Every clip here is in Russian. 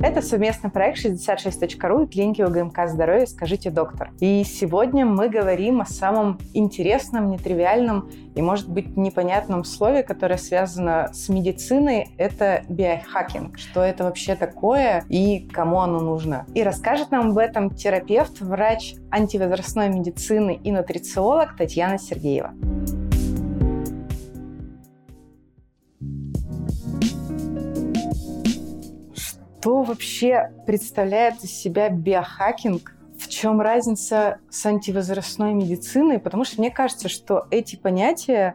Это совместный проект 66.ru и клиники УГМК «Здоровье. Скажите, доктор». И сегодня мы говорим о самом интересном, нетривиальном и, может быть, непонятном слове, которое связано с медициной. Это биохакинг. Что это вообще такое и кому оно нужно? И расскажет нам об этом терапевт, врач антивозрастной медицины и нутрициолог Татьяна Сергеева. Что вообще представляет из себя биохакинг? В чем разница с антивозрастной медициной? Потому что мне кажется, что эти понятия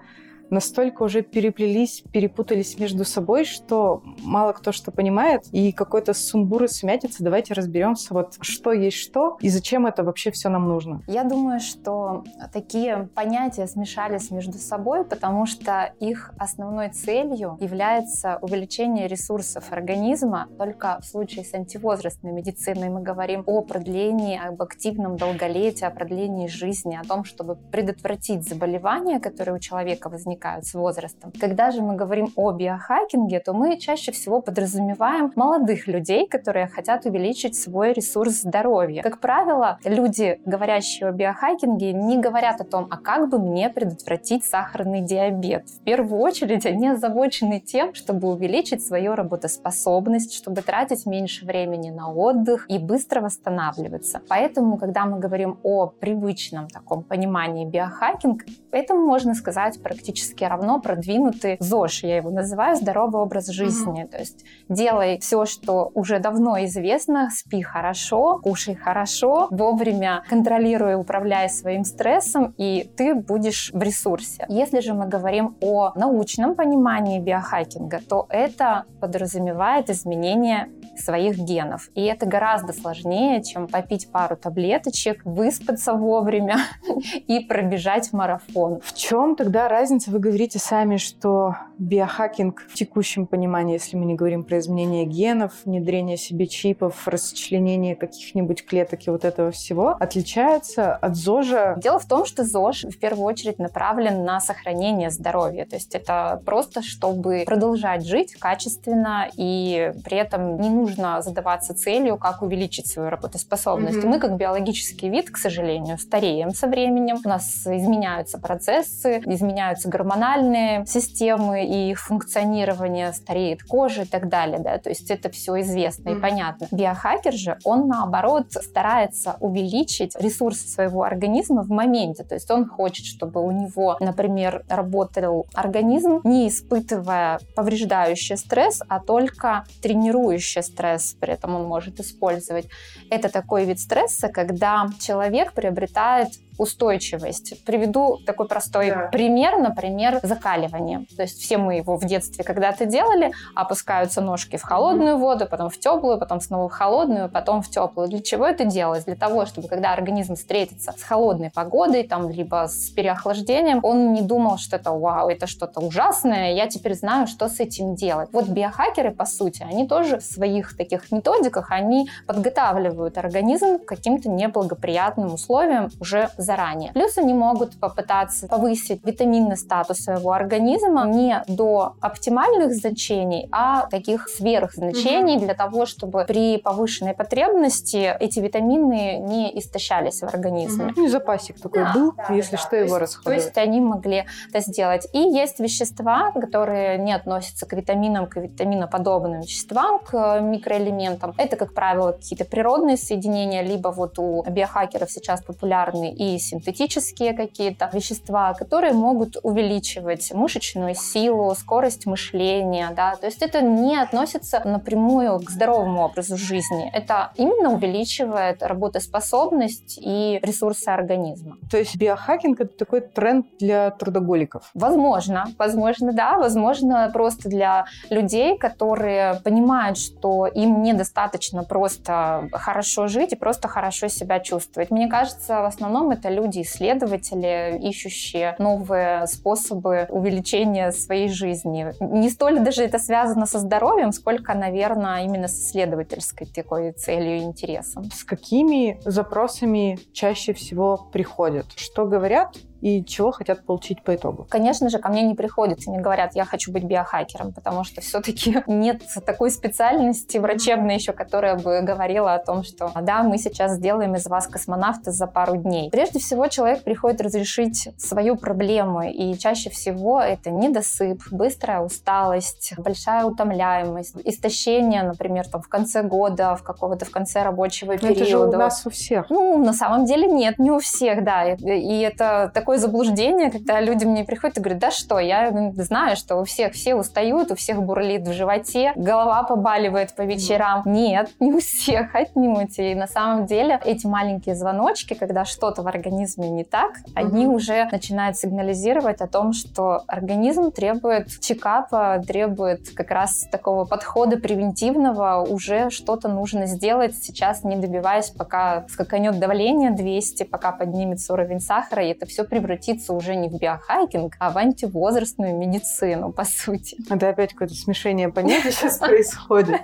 настолько уже переплелись, перепутались между собой, что мало кто что понимает, и какой-то сумбур и сумятица. Давайте разберемся, вот что есть что, и зачем это вообще все нам нужно. Я думаю, что такие понятия смешались между собой, потому что их основной целью является увеличение ресурсов организма. Только в случае с антивозрастной медициной мы говорим о продлении, об активном долголетии, о продлении жизни, о том, чтобы предотвратить заболевания, которые у человека возникают возникают с возрастом. Когда же мы говорим о биохакинге, то мы чаще всего подразумеваем молодых людей, которые хотят увеличить свой ресурс здоровья. Как правило, люди, говорящие о биохакинге, не говорят о том, а как бы мне предотвратить сахарный диабет. В первую очередь они озабочены тем, чтобы увеличить свою работоспособность, чтобы тратить меньше времени на отдых и быстро восстанавливаться. Поэтому, когда мы говорим о привычном таком понимании биохакинг, этому можно сказать практически практически равно продвинутый ЗОЖ, я его называю, здоровый образ жизни. Mm-hmm. То есть делай все, что уже давно известно, спи хорошо, кушай хорошо, вовремя контролируй, управляй своим стрессом, и ты будешь в ресурсе. Если же мы говорим о научном понимании биохакинга, то это подразумевает изменение своих генов. И это гораздо сложнее, чем попить пару таблеточек, выспаться вовремя и пробежать марафон. В чем тогда разница? Вы говорите сами, что биохакинг в текущем понимании, если мы не говорим про изменение генов, внедрение себе чипов, расчленение каких-нибудь клеток и вот этого всего, отличается от ЗОЖа? Дело в том, что ЗОЖ в первую очередь направлен на сохранение здоровья. То есть это просто, чтобы продолжать жить качественно и при этом не нужно задаваться целью, как увеличить свою работоспособность. Mm-hmm. Мы, как биологический вид, к сожалению, стареем со временем. У нас изменяются процессы, изменяются гормональные системы и их функционирование, стареет кожа и так далее. Да? То есть это все известно mm-hmm. и понятно. Биохакер же, он наоборот старается увеличить ресурсы своего организма в моменте. То есть он хочет, чтобы у него, например, работал организм, не испытывая повреждающий стресс, а только тренирующий стресс при этом он может использовать. Это такой вид стресса, когда человек приобретает устойчивость. Приведу такой простой да. пример, например, закаливание. То есть все мы его в детстве когда-то делали, опускаются ножки в холодную воду, потом в теплую, потом снова в холодную, потом в теплую. Для чего это делалось? Для того, чтобы когда организм встретится с холодной погодой, там, либо с переохлаждением, он не думал, что это вау, это что-то ужасное, я теперь знаю, что с этим делать. Вот биохакеры, по сути, они тоже в своих таких методиках, они подготавливают организм к каким-то неблагоприятным условиям уже заранее. Плюс они могут попытаться повысить витаминный статус своего организма не до оптимальных значений, а таких сверхзначений угу. для того, чтобы при повышенной потребности эти витамины не истощались в организме. Угу. Ну и запасик такой да, был, да, если да. что, его расходовать. То есть они могли это сделать. И есть вещества, которые не относятся к витаминам, к витаминоподобным веществам, к микроэлементам. Это, как правило, какие-то природные соединения, либо вот у биохакеров сейчас популярны и синтетические какие-то вещества, которые могут увеличивать мышечную силу, скорость мышления, да, то есть это не относится напрямую к здоровому образу жизни, это именно увеличивает работоспособность и ресурсы организма. То есть биохакинг это такой тренд для трудоголиков? Возможно, возможно, да, возможно просто для людей, которые понимают, что им недостаточно просто хорошо жить и просто хорошо себя чувствовать. Мне кажется, в основном это люди-исследователи, ищущие новые способы увеличения своей жизни. Не столь даже это связано со здоровьем, сколько, наверное, именно с исследовательской такой целью и интересом. С какими запросами чаще всего приходят? Что говорят и чего хотят получить по итогу? Конечно же, ко мне не приходят и не говорят, я хочу быть биохакером, потому что все-таки нет такой специальности врачебной еще, которая бы говорила о том, что да, мы сейчас сделаем из вас космонавта за пару дней. Прежде всего, человек приходит разрешить свою проблему, и чаще всего это недосып, быстрая усталость, большая утомляемость, истощение, например, там в конце года, в какого-то в конце рабочего периода. Это же у нас у всех. Ну, на самом деле нет, не у всех, да. И это такое заблуждение, когда люди мне приходят и говорят, да что, я знаю, что у всех все устают, у всех бурлит в животе, голова побаливает по вечерам. Нет, не у всех отнюдь. И на самом деле эти маленькие звоночки, когда что-то в организме не так, они уже начинают сигнализировать о том, что организм требует чекапа, требует как раз такого подхода превентивного, уже что-то нужно сделать сейчас, не добиваясь, пока скаканет давление 200, пока поднимется уровень сахара, и это все превратится уже не в биохайкинг, а в антивозрастную медицину, по сути. Это опять какое-то смешение понятий сейчас происходит.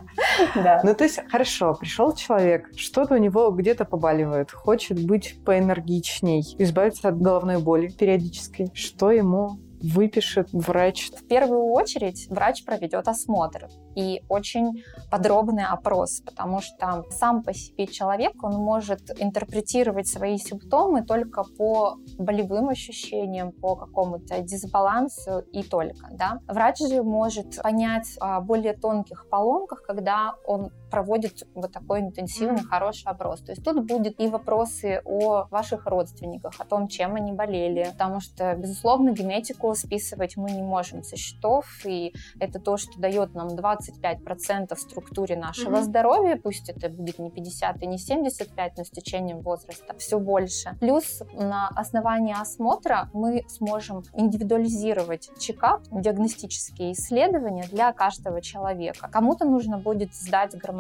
Да. Ну, то есть, хорошо, пришел человек, что-то у него где-то побаливает, хочет быть поэнергичней, избавиться от головной боли периодической. Что ему выпишет врач? В первую очередь врач проведет осмотр и очень подробный опрос, потому что сам по себе человек, он может интерпретировать свои симптомы только по болевым ощущениям, по какому-то дисбалансу и только. Да? Врач же может понять о более тонких поломках, когда он проводит вот такой интенсивный, хороший опрос. То есть тут будет и вопросы о ваших родственниках, о том, чем они болели, потому что, безусловно, генетику списывать мы не можем со счетов, и это то, что дает нам 25% в структуре нашего mm-hmm. здоровья, пусть это будет не 50 и не 75, но с течением возраста все больше. Плюс на основании осмотра мы сможем индивидуализировать чекап, диагностические исследования для каждого человека. Кому-то нужно будет сдать гормональный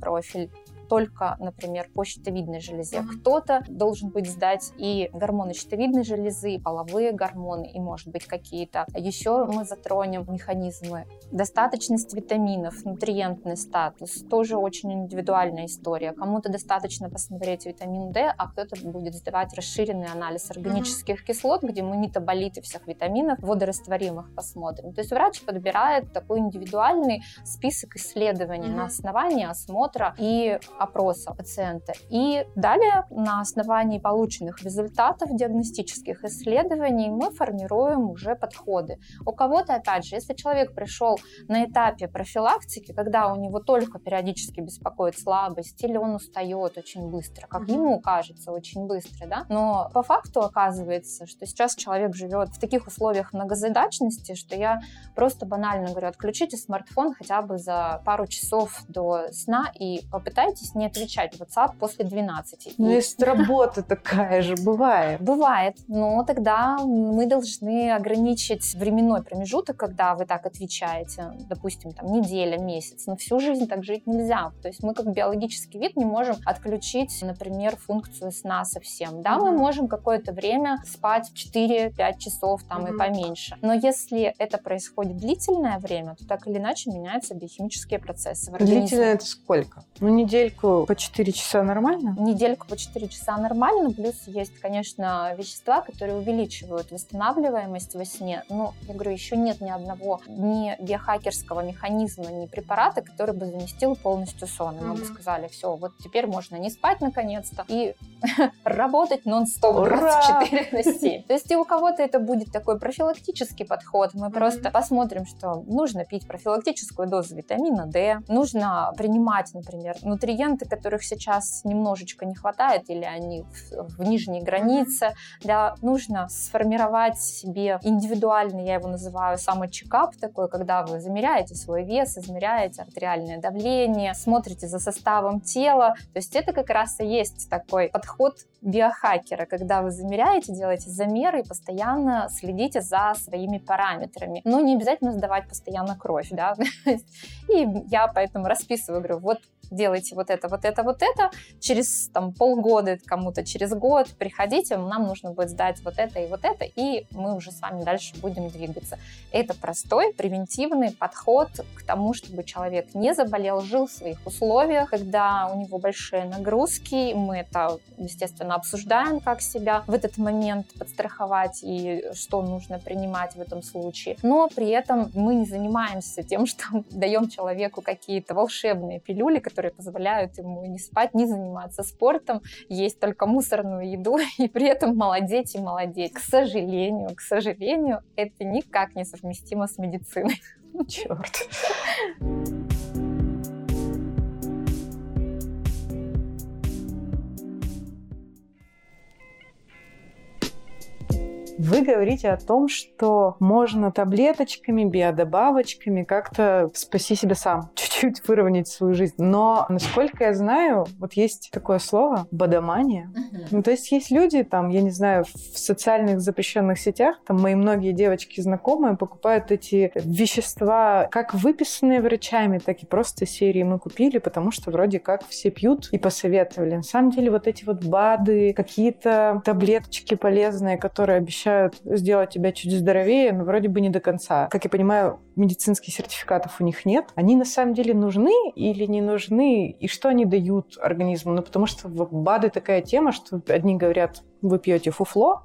профиль, только, например, по щитовидной железе. Mm-hmm. Кто-то должен быть сдать и гормоны щитовидной железы, и половые гормоны, и, может быть, какие-то. Еще мы затронем механизмы. Достаточность витаминов, нутриентный статус, тоже очень индивидуальная история. Кому-то достаточно посмотреть витамин D, а кто-то будет сдавать расширенный анализ органических mm-hmm. кислот, где мы метаболиты всех витаминов водорастворимых посмотрим. То есть врач подбирает такой индивидуальный список исследований mm-hmm. на основании осмотра и опроса пациента. И далее на основании полученных результатов диагностических исследований мы формируем уже подходы. У кого-то, опять же, если человек пришел на этапе профилактики, когда у него только периодически беспокоит слабость или он устает очень быстро, как ему кажется, очень быстро, да, но по факту оказывается, что сейчас человек живет в таких условиях многозадачности, что я просто банально говорю, отключите смартфон хотя бы за пару часов до сна и попытайтесь стараюсь не отвечать в WhatsApp после 12. Ну, есть работа такая же, бывает. Бывает, но тогда мы должны ограничить временной промежуток, когда вы так отвечаете, допустим, там неделя, месяц, но всю жизнь так жить нельзя. То есть мы как биологический вид не можем отключить, например, функцию сна совсем. Да, mm-hmm. мы можем какое-то время спать 4-5 часов там mm-hmm. и поменьше. Но если это происходит длительное время, то так или иначе меняются биохимические процессы в организме. Длительное это сколько? Ну, недельку недельку по 4 часа нормально? Недельку по 4 часа нормально, плюс есть, конечно, вещества, которые увеличивают восстанавливаемость во сне. Но, я говорю, еще нет ни одного ни биохакерского механизма, ни препарата, который бы заместил полностью сон. И мы бы сказали, все, вот теперь можно не спать наконец-то и работать нон-стоп 24 на 7. То есть и у кого-то это будет такой профилактический подход. Мы просто посмотрим, что нужно пить профилактическую дозу витамина D, нужно принимать, например, нутриенты пациенты, которых сейчас немножечко не хватает, или они в, в нижней границе, да, нужно сформировать себе индивидуальный, я его называю, самый чекап такой, когда вы замеряете свой вес, измеряете артериальное давление, смотрите за составом тела. То есть это как раз и есть такой подход биохакера, когда вы замеряете, делаете замеры и постоянно следите за своими параметрами. Но не обязательно сдавать постоянно кровь, да. И я поэтому расписываю, говорю, вот делайте вот это, вот это, вот это, через там полгода кому-то, через год приходите, нам нужно будет сдать вот это и вот это, и мы уже с вами дальше будем двигаться. Это простой превентивный подход к тому, чтобы человек не заболел, жил в своих условиях, когда у него большие нагрузки, мы это, естественно, постоянно обсуждаем, как себя в этот момент подстраховать и что нужно принимать в этом случае. Но при этом мы не занимаемся тем, что даем человеку какие-то волшебные пилюли, которые позволяют ему не спать, не заниматься спортом, есть только мусорную еду и при этом молодеть и молодеть. К сожалению, к сожалению, это никак не совместимо с медициной. Черт. Вы говорите о том, что можно таблеточками, биодобавочками как-то спаси себя сам, чуть-чуть выровнять свою жизнь. Но, насколько я знаю, вот есть такое слово «бодомания». Uh-huh. Ну, то есть есть люди, там, я не знаю, в социальных запрещенных сетях, там мои многие девочки знакомые покупают эти вещества, как выписанные врачами, так и просто серии мы купили, потому что вроде как все пьют и посоветовали. На самом деле вот эти вот БАДы, какие-то таблеточки полезные, которые обещают обещают сделать тебя чуть здоровее, но вроде бы не до конца. Как я понимаю, медицинских сертификатов у них нет. Они на самом деле нужны или не нужны? И что они дают организму? Ну, потому что в БАДы такая тема, что одни говорят, вы пьете фуфло,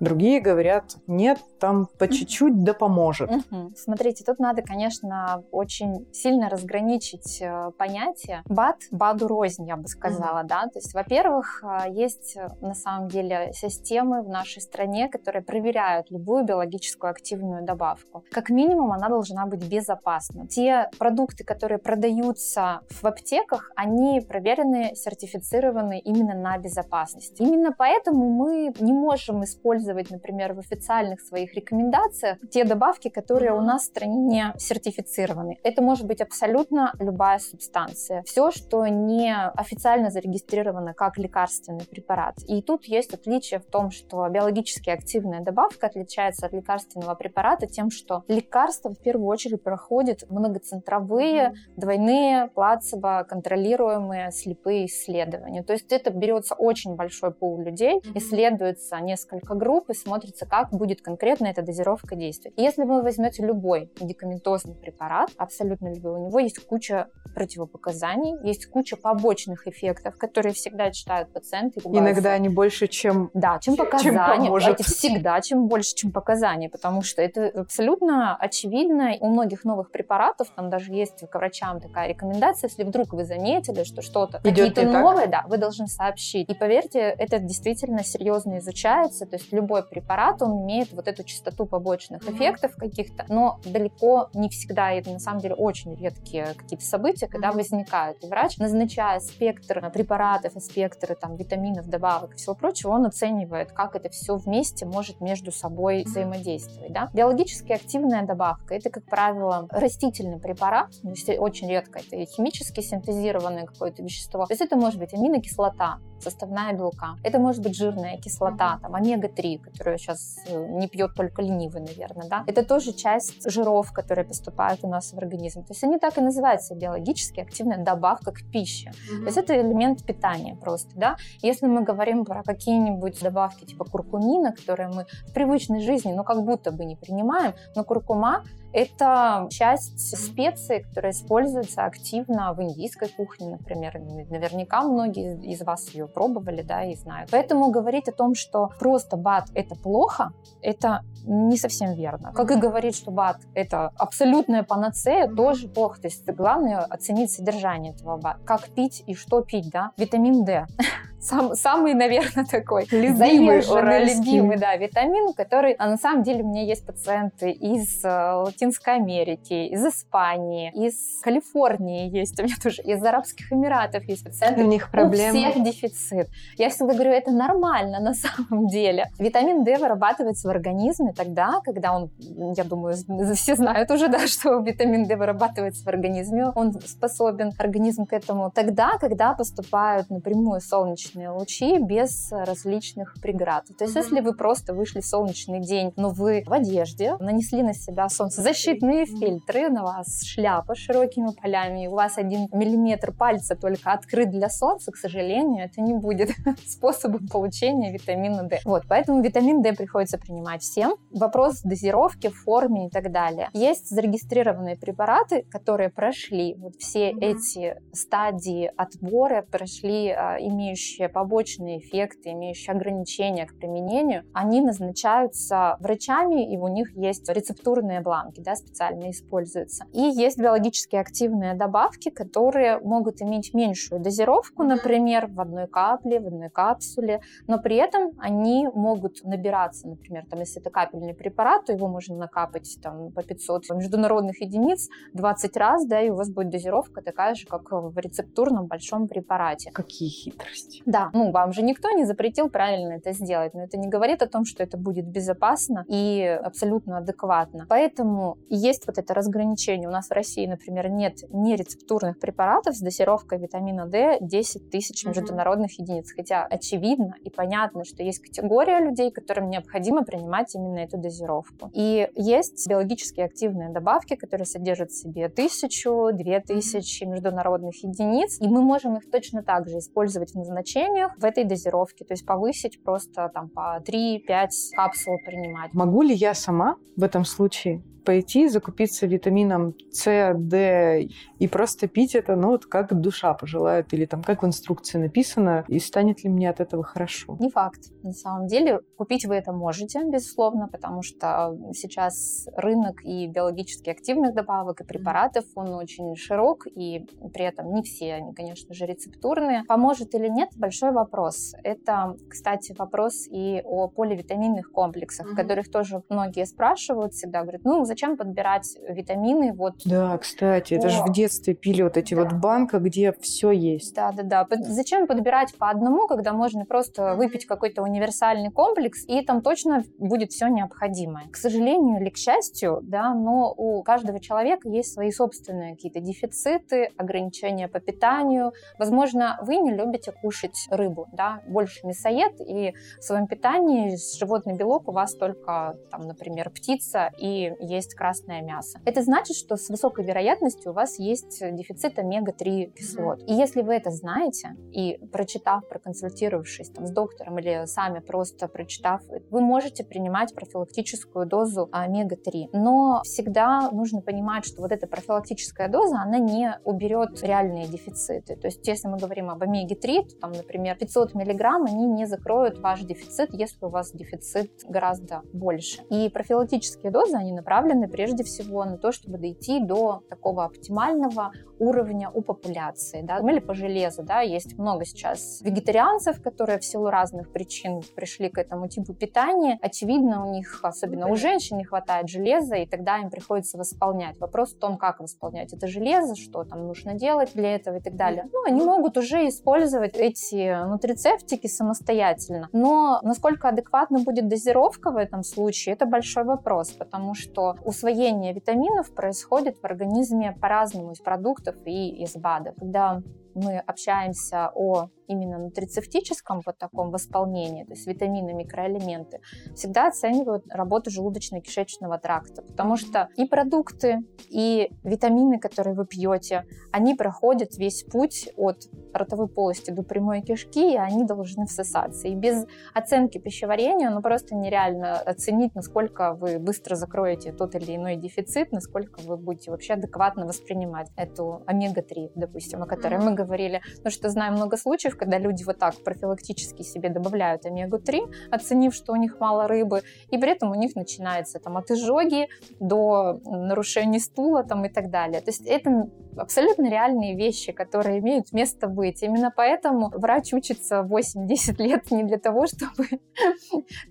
другие говорят, нет, там по чуть-чуть да поможет. Угу. Смотрите, тут надо, конечно, очень сильно разграничить э, понятия. БАД, БАДу рознь, я бы сказала, угу. да. То есть, во-первых, э, есть э, на самом деле системы в нашей стране, которые проверяют любую биологическую активную добавку. Как минимум, она должна быть безопасна. Те продукты, которые продаются в аптеках, они проверены, сертифицированы именно на безопасность. Именно поэтому мы не можем использовать, например, в официальных своих рекомендациях те добавки, которые у нас в стране не сертифицированы. Это может быть абсолютно любая субстанция. Все, что не официально зарегистрировано как лекарственный препарат. И тут есть отличие в том, что биологически активная добавка отличается от лекарственного препарата тем, что лекарство в первую очередь проходит многоцентровые, двойные, плацебо, контролируемые слепые исследования. То есть это берется очень большой пул людей, исследуется несколько групп и смотрится, как будет конкретно эта дозировка действовать. Если вы возьмете любой медикаментозный препарат, абсолютно любой, у него есть куча противопоказаний, есть куча побочных эффектов, которые всегда читают пациенты. Иногда они больше, чем Да, чем показания. Чем Эти всегда чем больше, чем показания, потому что это абсолютно очевидно. У многих новых препаратов, там даже есть к врачам такая рекомендация, если вдруг вы заметили, что что-то какие-то новые, да, вы должны сообщить. И поверьте, это действительно серьезно изучается, то есть любой препарат, он имеет вот эту частоту побочных mm-hmm. эффектов каких-то, но далеко не всегда, это на самом деле очень редкие какие-то события, когда mm-hmm. возникают. И врач, назначая спектр препаратов и спектр там, витаминов, добавок и всего прочего, он оценивает, как это все вместе может между собой mm-hmm. взаимодействовать. Да? Биологически активная добавка — это, как правило, растительный препарат, то есть очень редко это химически синтезированное какое-то вещество. То есть это может быть аминокислота, составная белка. Это может быть жирная кислота, там, омега-3, которую сейчас э, не пьет только ленивый, наверное, да. Это тоже часть жиров, которые поступают у нас в организм. То есть они так и называются биологически активная добавка к пище. Mm-hmm. То есть это элемент питания просто, да. Если мы говорим про какие-нибудь добавки типа куркумина, которые мы в привычной жизни, ну, как будто бы не принимаем, но куркума это часть специй, которая используется активно в индийской кухне, например. Наверняка многие из вас ее пробовали, да, и знают. Поэтому говорить о том, что просто БАД это плохо, это не совсем верно. Как и говорить, что БАД это абсолютная панацея, тоже плохо. То есть главное оценить содержание этого БАД. Как пить и что пить, да. Витамин D сам, самый, наверное, такой любимый, любимый, да, витамин, который, а на самом деле у меня есть пациенты из э, Латинской Америки, из Испании, из Калифорнии есть у меня тоже, из Арабских Эмиратов есть пациенты. У них проблемы. У всех дефицит. Я всегда говорю, это нормально на самом деле. Витамин D вырабатывается в организме тогда, когда он, я думаю, все знают уже, да, что витамин D вырабатывается в организме, он способен организм к этому тогда, когда поступают напрямую солнечные солнечные лучи без различных преград. То есть, mm-hmm. если вы просто вышли в солнечный день, но вы в одежде, нанесли на себя солнцезащитные mm-hmm. фильтры, на вас шляпа с широкими полями, и у вас один миллиметр пальца только открыт для солнца, к сожалению, это не будет способом получения витамина D. Вот, поэтому витамин D приходится принимать всем. Вопрос дозировки, форме и так далее. Есть зарегистрированные препараты, которые прошли вот все mm-hmm. эти стадии отбора, прошли а, имеющие имеющие побочные эффекты, имеющие ограничения к применению, они назначаются врачами, и у них есть рецептурные бланки, да, специально используются. И есть биологически активные добавки, которые могут иметь меньшую дозировку, например, в одной капле, в одной капсуле, но при этом они могут набираться, например, там, если это капельный препарат, то его можно накапать там, по 500 международных единиц 20 раз, да, и у вас будет дозировка такая же, как в рецептурном большом препарате. Какие хитрости. Да, ну вам же никто не запретил правильно это сделать, но это не говорит о том, что это будет безопасно и абсолютно адекватно. Поэтому есть вот это разграничение. У нас в России, например, нет нерецептурных препаратов с дозировкой витамина D 10 тысяч международных единиц, хотя очевидно и понятно, что есть категория людей, которым необходимо принимать именно эту дозировку. И есть биологически активные добавки, которые содержат в себе тысячу, две тысячи международных единиц, и мы можем их точно так же использовать в назначениях в этой дозировке, то есть повысить просто там по 3-5 капсул принимать. Могу ли я сама в этом случае пойти закупиться витамином С, Д и просто пить это, ну, вот как душа пожелает, или там как в инструкции написано, и станет ли мне от этого хорошо? Не факт. На самом деле, купить вы это можете, безусловно, потому что сейчас рынок и биологически активных добавок, и препаратов, он очень широк, и при этом не все они, конечно же, рецептурные. Поможет или нет, большой вопрос. Это, кстати, вопрос и о поливитаминных комплексах, mm-hmm. которых тоже многие спрашивают всегда, говорят, ну, зачем зачем подбирать витамины вот... Да, кстати, это же в детстве пили вот эти да. вот банка, где все есть. Да, да, да. Зачем подбирать по одному, когда можно просто выпить какой-то универсальный комплекс, и там точно будет все необходимое. К сожалению или к счастью, да, но у каждого человека есть свои собственные какие-то дефициты, ограничения по питанию. Возможно, вы не любите кушать рыбу, да, больше мясоед, и в своем питании животный белок у вас только, там, например, птица и есть есть красное мясо. Это значит, что с высокой вероятностью у вас есть дефицит омега-3 кислот. И если вы это знаете, и прочитав, проконсультировавшись там, с доктором или сами просто прочитав, вы можете принимать профилактическую дозу омега-3. Но всегда нужно понимать, что вот эта профилактическая доза, она не уберет реальные дефициты. То есть если мы говорим об омеге-3, то там, например, 500 миллиграмм, они не закроют ваш дефицит, если у вас дефицит гораздо больше. И профилактические дозы, они направлены направлены прежде всего на то, чтобы дойти до такого оптимального уровня у популяции. Да? Или по железу. Да? Есть много сейчас вегетарианцев, которые в силу разных причин пришли к этому типу питания. Очевидно, у них, особенно у женщин, не хватает железа, и тогда им приходится восполнять. Вопрос в том, как восполнять это железо, что там нужно делать для этого и так далее. Ну, они могут уже использовать эти нутрицептики самостоятельно. Но насколько адекватна будет дозировка в этом случае, это большой вопрос, потому что усвоение витаминов происходит в организме по-разному из продуктов и из БАДов. Когда мы общаемся о именно нутрицептическом вот таком восполнении, то есть витамины, микроэлементы, всегда оценивают работу желудочно-кишечного тракта, потому что и продукты, и витамины, которые вы пьете, они проходят весь путь от ротовой полости до прямой кишки, и они должны всосаться. И без оценки пищеварения, ну просто нереально оценить, насколько вы быстро закроете тот или иной дефицит, насколько вы будете вообще адекватно воспринимать эту омега-3, допустим, о которой мы говорили. Потому что знаю много случаев, когда люди вот так профилактически себе добавляют омегу-3, оценив, что у них мало рыбы, и при этом у них начинается там от изжоги до нарушения стула там и так далее. То есть это абсолютно реальные вещи, которые имеют место быть. Именно поэтому врач учится 8-10 лет не для того, чтобы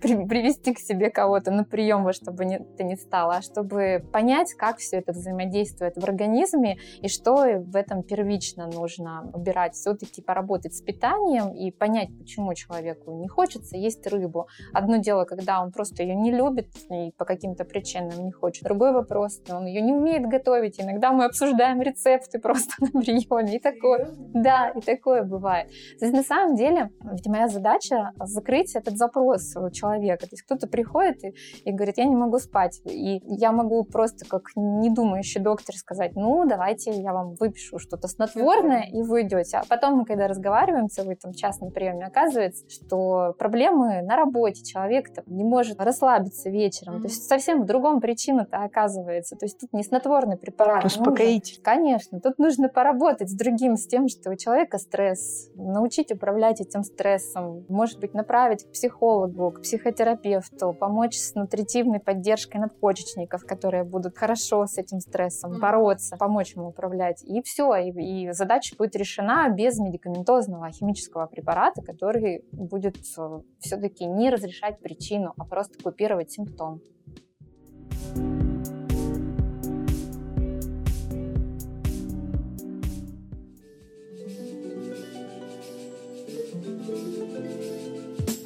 привести к себе кого-то на прием, чтобы это не стало, а чтобы понять, как все это взаимодействует в организме и что в этом первично нужно убирать. Все-таки поработать с питанием и понять, почему человеку не хочется есть рыбу. Одно дело, когда он просто ее не любит и по каким-то причинам не хочет. Другой вопрос, он ее не умеет готовить. Иногда мы обсуждаем рецепты просто на приеме. И такое, да, и такое бывает. То есть на самом деле, ведь моя задача закрыть этот запрос у человека. То есть кто-то приходит и, и говорит, я не могу спать. И я могу просто как недумающий доктор сказать, ну, давайте я вам выпишу что-то снотворное, и вы идете. А потом мы, когда разговариваем вы там в частном приеме, оказывается, что проблемы на работе, человек там не может расслабиться вечером. Mm-hmm. То есть совсем в другом причина-то оказывается. То есть тут не снотворный препарат. Успокоить. Конечно, конечно. Тут нужно поработать с другим, с тем, что у человека стресс, научить управлять этим стрессом, может быть, направить к психологу, к психотерапевту, помочь с нутритивной поддержкой надпочечников, которые будут хорошо с этим стрессом бороться, помочь ему управлять. И все, и, и задача будет решена без медикаментозного химического препарата, который будет э, все-таки не разрешать причину, а просто купировать симптом.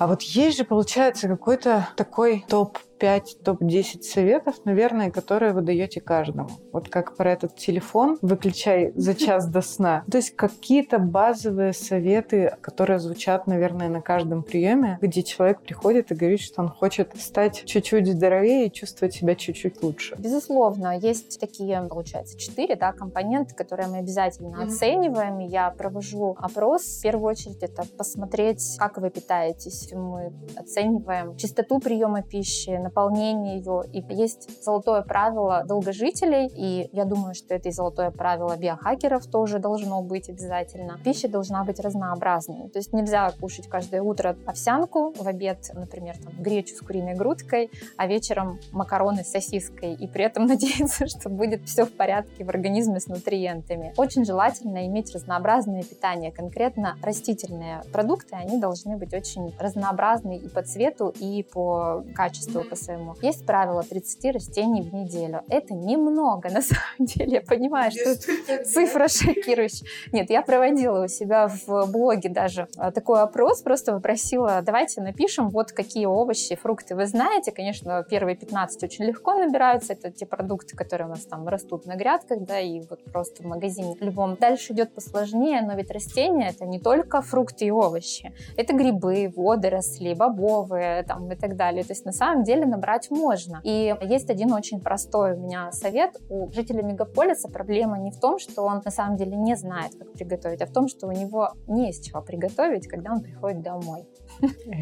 А вот есть же, получается, какой-то такой топ 5 топ-10 советов, наверное, которые вы даете каждому. Вот как про этот телефон, выключай за час до сна. То есть какие-то базовые советы, которые звучат, наверное, на каждом приеме, где человек приходит и говорит, что он хочет стать чуть-чуть здоровее и чувствовать себя чуть-чуть лучше. Безусловно, есть такие, получается, четыре да, компоненты, которые мы обязательно mm-hmm. оцениваем. Я провожу опрос. В первую очередь это посмотреть, как вы питаетесь. Мы оцениваем чистоту приема пищи, наполнение ее. И есть золотое правило долгожителей, и я думаю, что это и золотое правило биохакеров тоже должно быть обязательно. Пища должна быть разнообразной. То есть нельзя кушать каждое утро овсянку, в обед, например, там, гречу с куриной грудкой, а вечером макароны с сосиской, и при этом надеяться, что будет все в порядке в организме с нутриентами. Очень желательно иметь разнообразное питание, конкретно растительные продукты, они должны быть очень разнообразны и по цвету, и по качеству, по своему. Есть правило 30 растений в неделю. Это немного, на самом деле. Я понимаю, что цифра шокирующая. Нет, я проводила у себя в блоге даже а, такой опрос, просто попросила, давайте напишем, вот какие овощи, фрукты вы знаете. Конечно, первые 15 очень легко набираются. Это те продукты, которые у нас там растут на грядках, да, и вот просто в магазине любом. Дальше идет посложнее, но ведь растения это не только фрукты и овощи. Это грибы, водоросли, бобовые там и так далее. То есть на самом деле набрать можно. И есть один очень простой у меня совет. У жителя мегаполиса проблема не в том, что он на самом деле не знает, как приготовить, а в том, что у него не из чего приготовить, когда он приходит домой.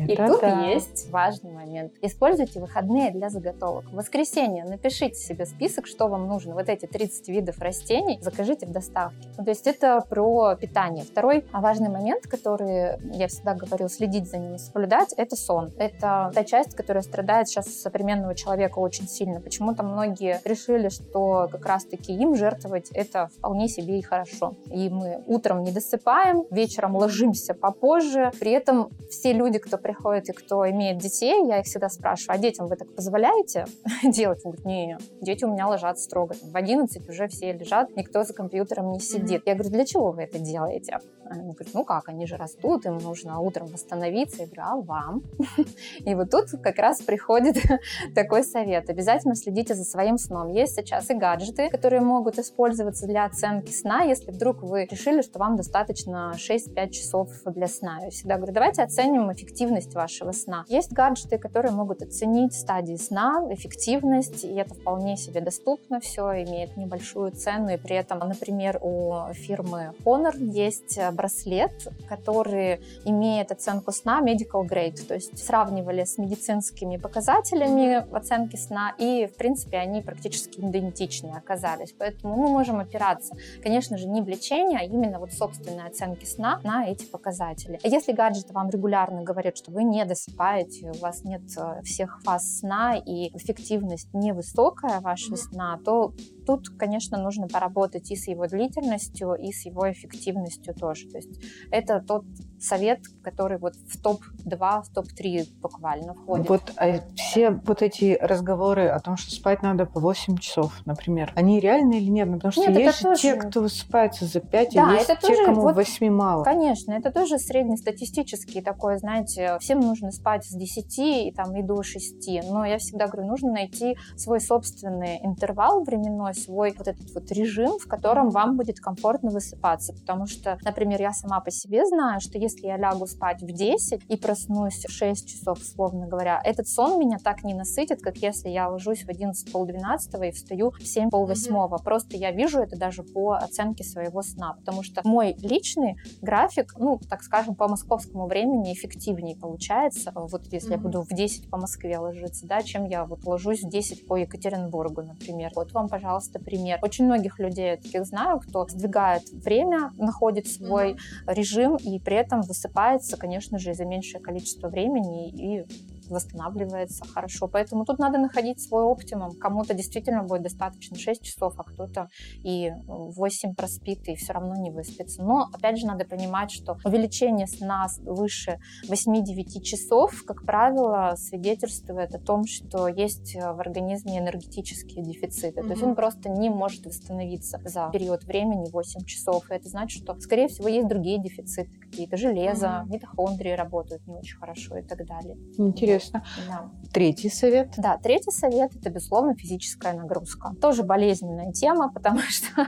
И тут есть важный момент. Используйте выходные для заготовок. В воскресенье напишите себе список, что вам нужно. Вот эти 30 видов растений закажите в доставке. Ну, то есть это про питание. Второй важный момент, который я всегда говорю, следить за ним, соблюдать, это сон. Это та часть, которая страдает сейчас современного человека очень сильно. Почему-то многие решили, что как раз-таки им жертвовать это вполне себе и хорошо. И мы утром не досыпаем, вечером ложимся попозже. При этом все люди, кто приходит и кто имеет детей, я их всегда спрашиваю, а детям вы так позволяете делать? Он говорит, не, дети у меня ложатся строго. В 11 уже все лежат, никто за компьютером не сидит. Я говорю, для чего вы это делаете? Они говорят, ну как, они же растут, им нужно утром восстановиться. Я говорю, а вам? И вот тут как раз приходит такой совет. Обязательно следите за своим сном. Есть сейчас и гаджеты, которые могут использоваться для оценки сна, если вдруг вы решили, что вам достаточно 6-5 часов для сна. Я всегда говорю, давайте оценим эффективность вашего сна. Есть гаджеты, которые могут оценить стадии сна, эффективность, и это вполне себе доступно все, имеет небольшую цену, и при этом, например, у фирмы Honor есть браслет, который имеет оценку сна medical grade, то есть сравнивали с медицинскими показателями оценки сна, и, в принципе, они практически идентичны оказались. Поэтому мы можем опираться, конечно же, не в лечение, а именно вот собственной оценки сна на эти показатели. Если гаджет вам регулярно говорит, что вы не досыпаете, у вас нет э, всех фаз сна и эффективность невысокая вашего сна, то тут, конечно, нужно поработать и с его длительностью, и с его эффективностью тоже. То есть это тот совет, который вот в топ-2, в топ-3 буквально входит. Вот а все вот эти разговоры о том, что спать надо по 8 часов, например, они реальны или нет? Ну, потому что нет, есть же тоже... те, кто высыпается за 5, да, а есть это те, тоже, кому вот, 8 мало. Конечно, это тоже среднестатистический такой, знаете, всем нужно спать с 10 и, там, и до 6. Но я всегда говорю, нужно найти свой собственный интервал временной, свой вот этот вот режим, в котором вам будет комфортно высыпаться. Потому что, например, я сама по себе знаю, что если я лягу спать в 10 и проснусь в 6 часов, условно говоря, этот сон меня так не насытит, как если я ложусь в 11 полдвенадцатого и встаю в 7 полвосьмого. Mm-hmm. Просто я вижу это даже по оценке своего сна, потому что мой личный график, ну, так скажем, по московскому времени эффективнее получается, вот если mm-hmm. я буду в 10 по Москве ложиться, да, чем я вот ложусь в 10 по Екатеринбургу, например. Вот вам, пожалуйста, просто пример. Очень многих людей я таких знаю, кто сдвигает время, находит свой mm-hmm. режим и при этом высыпается, конечно же, за меньшее количество времени и восстанавливается хорошо. Поэтому тут надо находить свой оптимум. Кому-то действительно будет достаточно 6 часов, а кто-то и 8 проспит, и все равно не выспится. Но, опять же, надо понимать, что увеличение сна выше 8-9 часов, как правило, свидетельствует о том, что есть в организме энергетические дефициты. Mm-hmm. То есть он просто не может восстановиться за период времени 8 часов. И это значит, что, скорее всего, есть другие дефициты какие-то. Железо, mm-hmm. митохондрии работают не очень хорошо и так далее. Интересно интересно. Да. Третий совет? Да, третий совет – это, безусловно, физическая нагрузка. Тоже болезненная тема, потому что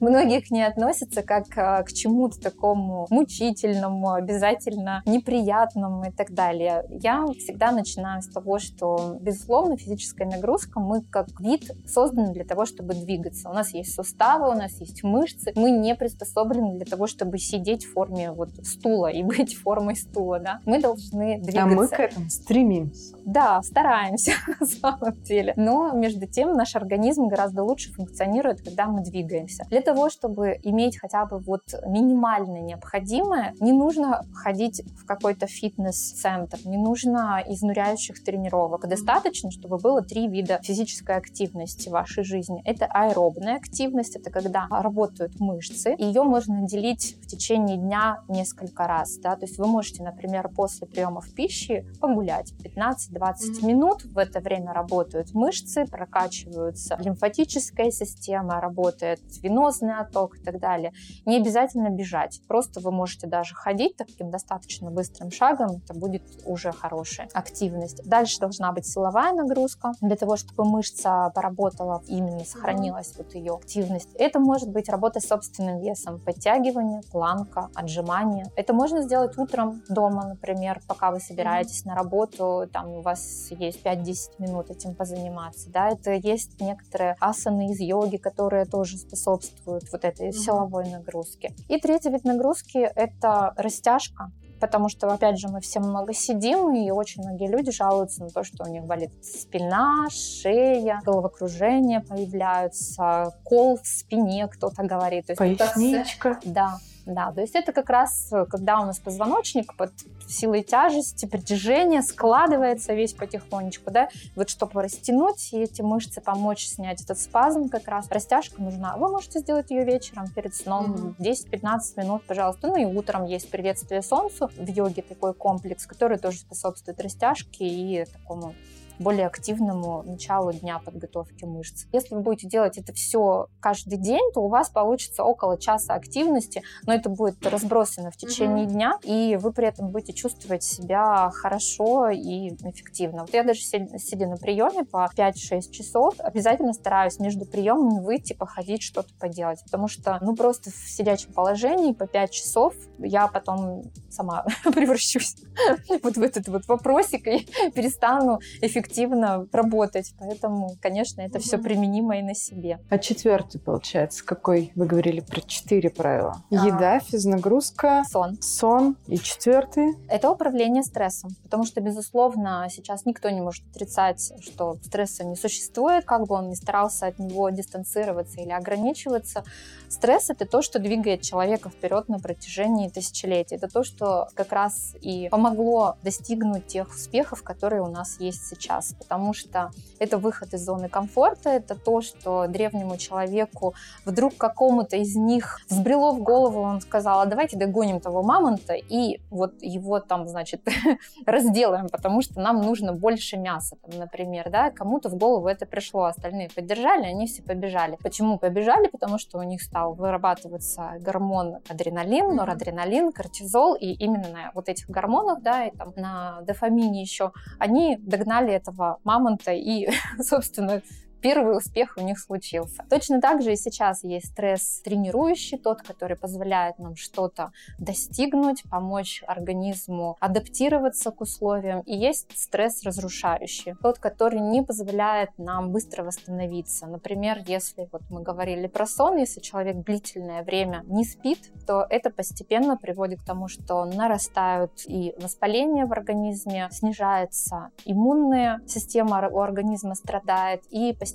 многие к ней относятся как э, к чему-то такому мучительному, обязательно неприятному и так далее. Я всегда начинаю с того, что, безусловно, физическая нагрузка, мы как вид созданы для того, чтобы двигаться. У нас есть суставы, у нас есть мышцы. Мы не приспособлены для того, чтобы сидеть в форме вот стула и быть формой стула. Да? Мы должны двигаться. А мы к этому стремимся. Да, стараемся на самом деле. Но между тем наш организм гораздо лучше функционирует, когда мы двигаемся. Для того, чтобы иметь хотя бы вот минимально необходимое, не нужно ходить в какой-то фитнес-центр, не нужно изнуряющих тренировок. Достаточно, чтобы было три вида физической активности в вашей жизни. Это аэробная активность, это когда работают мышцы. Ее можно делить в течение дня несколько раз. Да? То есть вы можете, например, после приемов пищи погулять 15-20 mm-hmm. минут. В это время работают мышцы, прокачиваются лимфатическая система, работает венозный отток и так далее. Не обязательно бежать. Просто вы можете даже ходить таким достаточно быстрым шагом. Это будет уже хорошая активность. Дальше должна быть силовая нагрузка для того, чтобы мышца поработала, именно сохранилась вот ее активность. Это может быть работа с собственным весом, подтягивание, планка, отжимание. Это можно сделать утром дома, например, пока вы собираетесь на работу, там у вас есть 5-10 минут этим позаниматься, да, это есть некоторые асаны из йоги, которые тоже способствуют вот этой mm-hmm. силовой нагрузке. И третий вид нагрузки — это растяжка, потому что, опять же, мы все много сидим, и очень многие люди жалуются на то, что у них болит спина, шея, головокружение появляются, кол в спине, кто-то говорит. То есть Поясничка. Это, да, да, то есть это как раз, э, когда у нас позвоночник под силой тяжести, притяжения складывается весь потихонечку, да, вот чтобы растянуть и эти мышцы помочь снять этот спазм как раз, растяжка нужна. Вы можете сделать ее вечером перед сном, mm-hmm. 10-15 минут, пожалуйста. Ну и утром есть приветствие солнцу в йоге такой комплекс, который тоже способствует растяжке и такому более активному началу дня подготовки мышц. Если вы будете делать это все каждый день, то у вас получится около часа активности, но это будет разбросано в течение mm-hmm. дня, и вы при этом будете чувствовать себя хорошо и эффективно. Вот я даже сидя на приеме по 5-6 часов, обязательно стараюсь между приемами выйти, походить, что-то поделать, потому что, ну, просто в сидячем положении по 5 часов я потом сама превращусь вот в этот вот вопросик и перестану эффективно эффективно работать. Поэтому, конечно, это все применимо и на себе. А четвертый, получается, какой? Вы говорили про четыре правила. А. Еда, физнагрузка, сон. Сон. И четвертый? Это управление стрессом. Потому что, безусловно, сейчас никто не может отрицать, что стресса не существует, как бы он ни старался от него дистанцироваться или ограничиваться. Стресс — это то, что двигает человека вперед на протяжении тысячелетий. Это то, что как раз и помогло достигнуть тех успехов, которые у нас есть сейчас. Потому что это выход из зоны комфорта, это то, что древнему человеку вдруг какому-то из них взбрело в голову, он сказал, а давайте догоним того мамонта и вот его там, значит, разделаем, потому что нам нужно больше мяса, там, например, да, кому-то в голову это пришло, остальные поддержали, они все побежали. Почему побежали? Потому что у них стал вырабатываться гормон адреналин, норадреналин, кортизол, и именно на вот этих гормонах, да, и там на дофамине еще, они догнали этого мамонта и, собственно, первый успех у них случился. Точно так же и сейчас есть стресс тренирующий, тот, который позволяет нам что-то достигнуть, помочь организму адаптироваться к условиям. И есть стресс разрушающий, тот, который не позволяет нам быстро восстановиться. Например, если вот мы говорили про сон, если человек длительное время не спит, то это постепенно приводит к тому, что нарастают и воспаления в организме, снижается иммунная система у организма страдает, и постепенно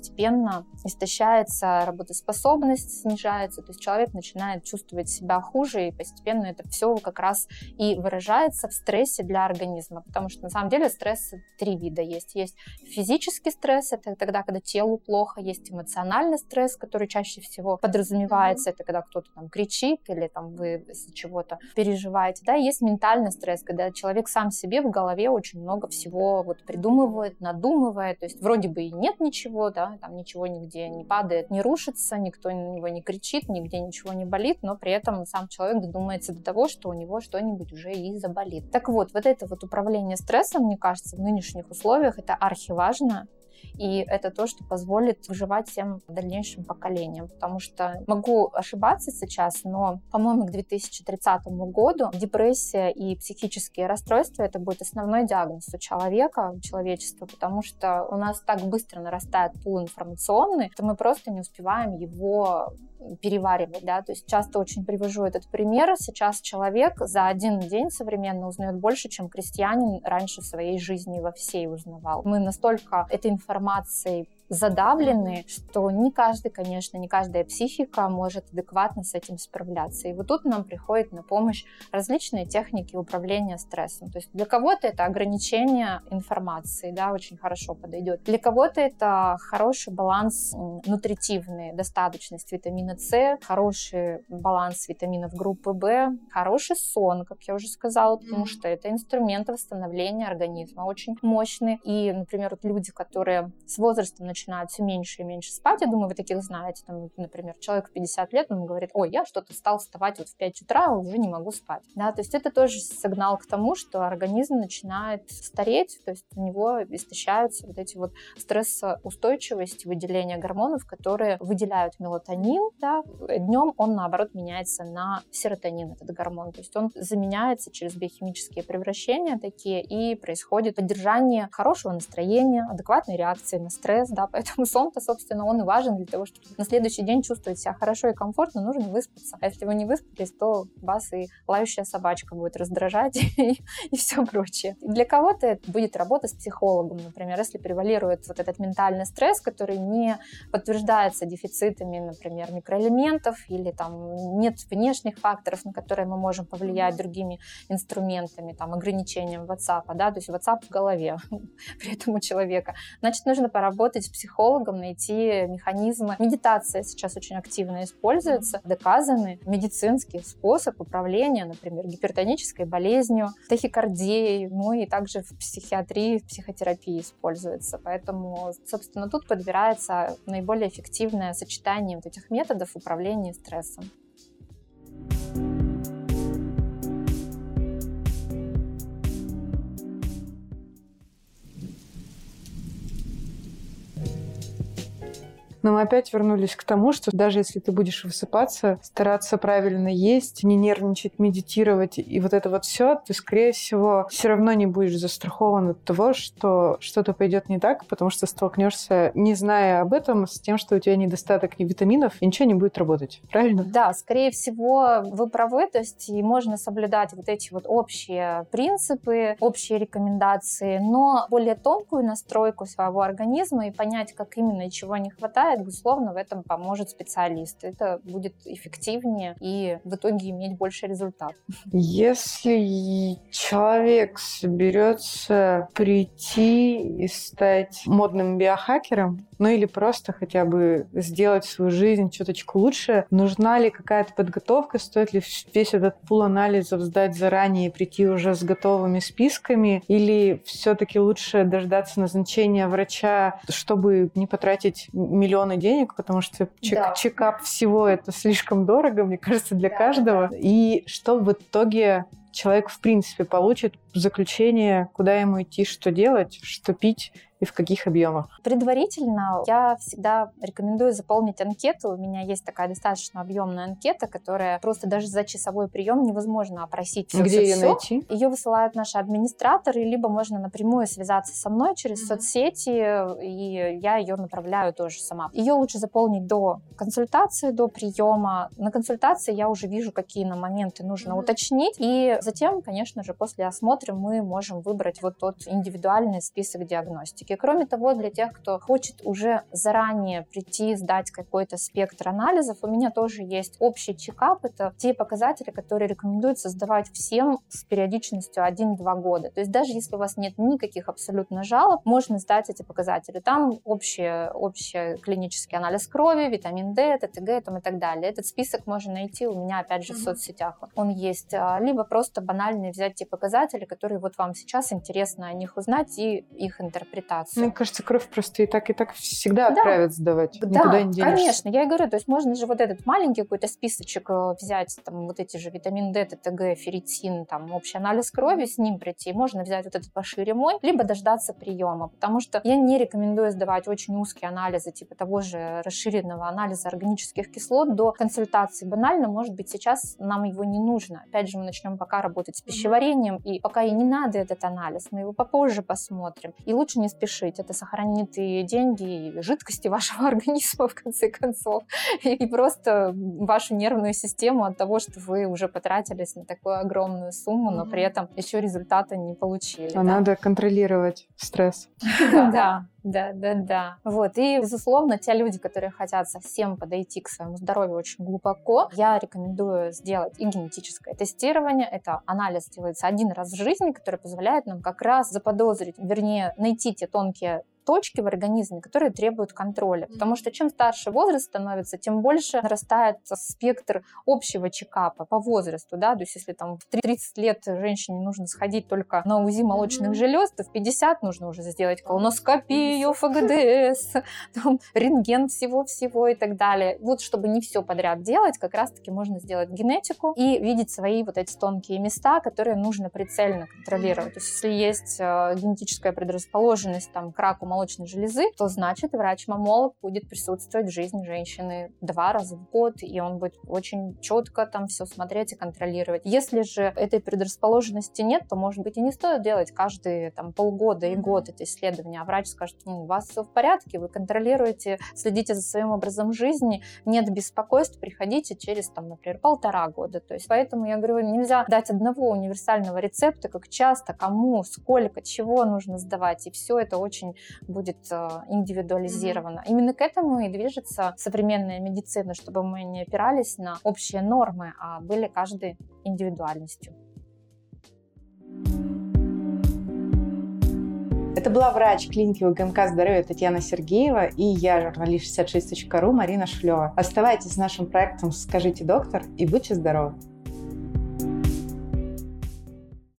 истощается работоспособность, снижается, то есть человек начинает чувствовать себя хуже, и постепенно это все как раз и выражается в стрессе для организма, потому что на самом деле стресс три вида есть. Есть физический стресс, это тогда, когда телу плохо, есть эмоциональный стресс, который чаще всего подразумевается, это когда кто-то там кричит или там вы из-за чего-то переживаете, да, есть ментальный стресс, когда человек сам себе в голове очень много всего вот придумывает, надумывает, то есть вроде бы и нет ничего, да, там ничего нигде не падает, не рушится, никто на него не кричит, нигде ничего не болит, но при этом сам человек додумается до того, что у него что-нибудь уже и заболит. Так вот, вот это вот управление стрессом, мне кажется, в нынешних условиях это архиважно, и это то, что позволит выживать всем дальнейшим поколениям. Потому что могу ошибаться сейчас, но, по-моему, к 2030 году депрессия и психические расстройства это будет основной диагноз у человека, у человечества, потому что у нас так быстро нарастает пул информационный, что мы просто не успеваем его переваривать, да, то есть часто очень привожу этот пример. Сейчас человек за один день современно узнает больше, чем крестьянин раньше в своей жизни во всей узнавал. Мы настолько этой информацией информацией задавлены, что не каждый, конечно, не каждая психика может адекватно с этим справляться. И вот тут нам приходит на помощь различные техники управления стрессом. То есть для кого-то это ограничение информации, да, очень хорошо подойдет. Для кого-то это хороший баланс нутритивный, достаточность витамина С, хороший баланс витаминов группы В, хороший сон, как я уже сказала, потому что это инструмент восстановления организма очень мощный. И, например, вот люди, которые с возрастом начинают начинают все меньше и меньше спать. Я думаю, вы таких знаете. Там, например, человек в 50 лет, он говорит, ой, я что-то стал вставать вот в 5 утра, а уже не могу спать. Да, то есть это тоже сигнал к тому, что организм начинает стареть, то есть у него истощаются вот эти вот стрессоустойчивости, выделения гормонов, которые выделяют мелатонин, да, днем он, наоборот, меняется на серотонин, этот гормон, то есть он заменяется через биохимические превращения такие, и происходит поддержание хорошего настроения, адекватной реакции на стресс, да, Поэтому сон-то, собственно, он и важен для того, чтобы на следующий день чувствовать себя хорошо и комфортно, нужно выспаться. А если вы не выспались, то вас и лающая собачка будет раздражать и, и все прочее. Для кого-то это будет работа с психологом, например, если превалирует вот этот ментальный стресс, который не подтверждается дефицитами, например, микроэлементов или там нет внешних факторов, на которые мы можем повлиять другими инструментами, там, ограничением WhatsApp, да, то есть WhatsApp в голове при этом у человека. Значит, нужно поработать с психологом, найти механизмы. Медитация сейчас очень активно используется. Доказанный медицинский способ управления, например, гипертонической болезнью, тахикардией, ну и также в психиатрии, в психотерапии используется. Поэтому, собственно, тут подбирается наиболее эффективное сочетание вот этих методов управления стрессом. Но мы опять вернулись к тому, что даже если ты будешь высыпаться, стараться правильно есть, не нервничать, медитировать и вот это вот все, ты, скорее всего, все равно не будешь застрахован от того, что что-то пойдет не так, потому что столкнешься, не зная об этом, с тем, что у тебя недостаток витаминов, и ничего не будет работать. Правильно? Да, скорее всего, вы правы, то есть и можно соблюдать вот эти вот общие принципы, общие рекомендации, но более тонкую настройку своего организма и понять, как именно чего не хватает, хватает, безусловно, в этом поможет специалист. Это будет эффективнее и в итоге иметь больше результат. Если человек соберется прийти и стать модным биохакером, ну или просто хотя бы сделать свою жизнь чуточку лучше, нужна ли какая-то подготовка, стоит ли весь этот пул анализов сдать заранее и прийти уже с готовыми списками, или все-таки лучше дождаться назначения врача, чтобы не потратить миллион миллионы денег, потому что чек, да. чекап всего это слишком дорого, мне кажется, для да, каждого. Да. И что в итоге человек, в принципе, получит заключение, куда ему идти, что делать, что пить и в каких объемах? Предварительно я всегда рекомендую заполнить анкету. У меня есть такая достаточно объемная анкета, которая просто даже за часовой прием невозможно опросить. Все, Где ее найти? Ее высылают наши администраторы, либо можно напрямую связаться со мной через mm-hmm. соцсети, и я ее направляю тоже сама. Ее лучше заполнить до консультации, до приема. На консультации я уже вижу, какие на моменты нужно mm-hmm. уточнить, и затем, конечно же, после осмотра мы можем выбрать вот тот индивидуальный список диагностики. Клинические. Кроме того, для тех, кто хочет уже заранее прийти, сдать какой-то спектр анализов, у меня тоже есть общий чекап. Это те показатели, которые рекомендуется сдавать всем с периодичностью 1-2 года. То есть даже если у вас нет никаких абсолютно жалоб, можно сдать эти показатели. Там общий, общий клинический анализ крови, витамин D, ТТГ там, и так далее. Этот список можно найти у меня, опять же, в соцсетях. Он есть. А, либо просто банальные взять те показатели, которые вот вам сейчас интересно о них узнать и их интерпретацию. Мне кажется, кровь просто и так, и так всегда да. отправят сдавать. Да, Никуда не конечно. Я и говорю, то есть можно же вот этот маленький какой-то списочек э, взять, там вот эти же витамин D, ТТГ, ферритин, там общий анализ крови, с ним прийти. Можно взять вот этот пошире мой, либо дождаться приема, потому что я не рекомендую сдавать очень узкие анализы, типа того же расширенного анализа органических кислот до консультации. Банально, может быть, сейчас нам его не нужно. Опять же, мы начнем пока работать с пищеварением, и пока и не надо этот анализ, мы его попозже посмотрим. И лучше не спешить. Это сохранит и деньги, и жидкости вашего организма, в конце концов, и просто вашу нервную систему от того, что вы уже потратились на такую огромную сумму, но при этом еще результата не получили. А да? надо контролировать стресс. Да, да, да, да. Вот. И, безусловно, те люди, которые хотят совсем подойти к своему здоровью очень глубоко, я рекомендую сделать и генетическое тестирование. Это анализ делается один раз в жизни, который позволяет нам как раз заподозрить, вернее, найти те тонкие точки в организме, которые требуют контроля. Потому что чем старше возраст становится, тем больше нарастает спектр общего чекапа по возрасту. Да? То есть если там в 30 лет женщине нужно сходить только на УЗИ молочных желез, то в 50 нужно уже сделать колоноскопию, ФГДС, там, рентген всего-всего и так далее. Вот чтобы не все подряд делать, как раз-таки можно сделать генетику и видеть свои вот эти тонкие места, которые нужно прицельно контролировать. То есть если есть э, генетическая предрасположенность там, к раку молочной железы, то значит врач-мамолог будет присутствовать в жизни женщины два раза в год, и он будет очень четко там все смотреть и контролировать. Если же этой предрасположенности нет, то, может быть, и не стоит делать каждые там полгода и год это исследование, а врач скажет, ну, у вас все в порядке, вы контролируете, следите за своим образом жизни, нет беспокойств, приходите через, там, например, полтора года. То есть поэтому я говорю, нельзя дать одного универсального рецепта, как часто, кому, сколько, чего нужно сдавать, и все это очень будет э, индивидуализировано. Mm-hmm. Именно к этому и движется современная медицина, чтобы мы не опирались на общие нормы, а были каждой индивидуальностью. Это была врач клиники УГМК здоровья Татьяна Сергеева и я, журналист 66.ru Марина Шлева. Оставайтесь с нашим проектом «Скажите, доктор» и будьте здоровы!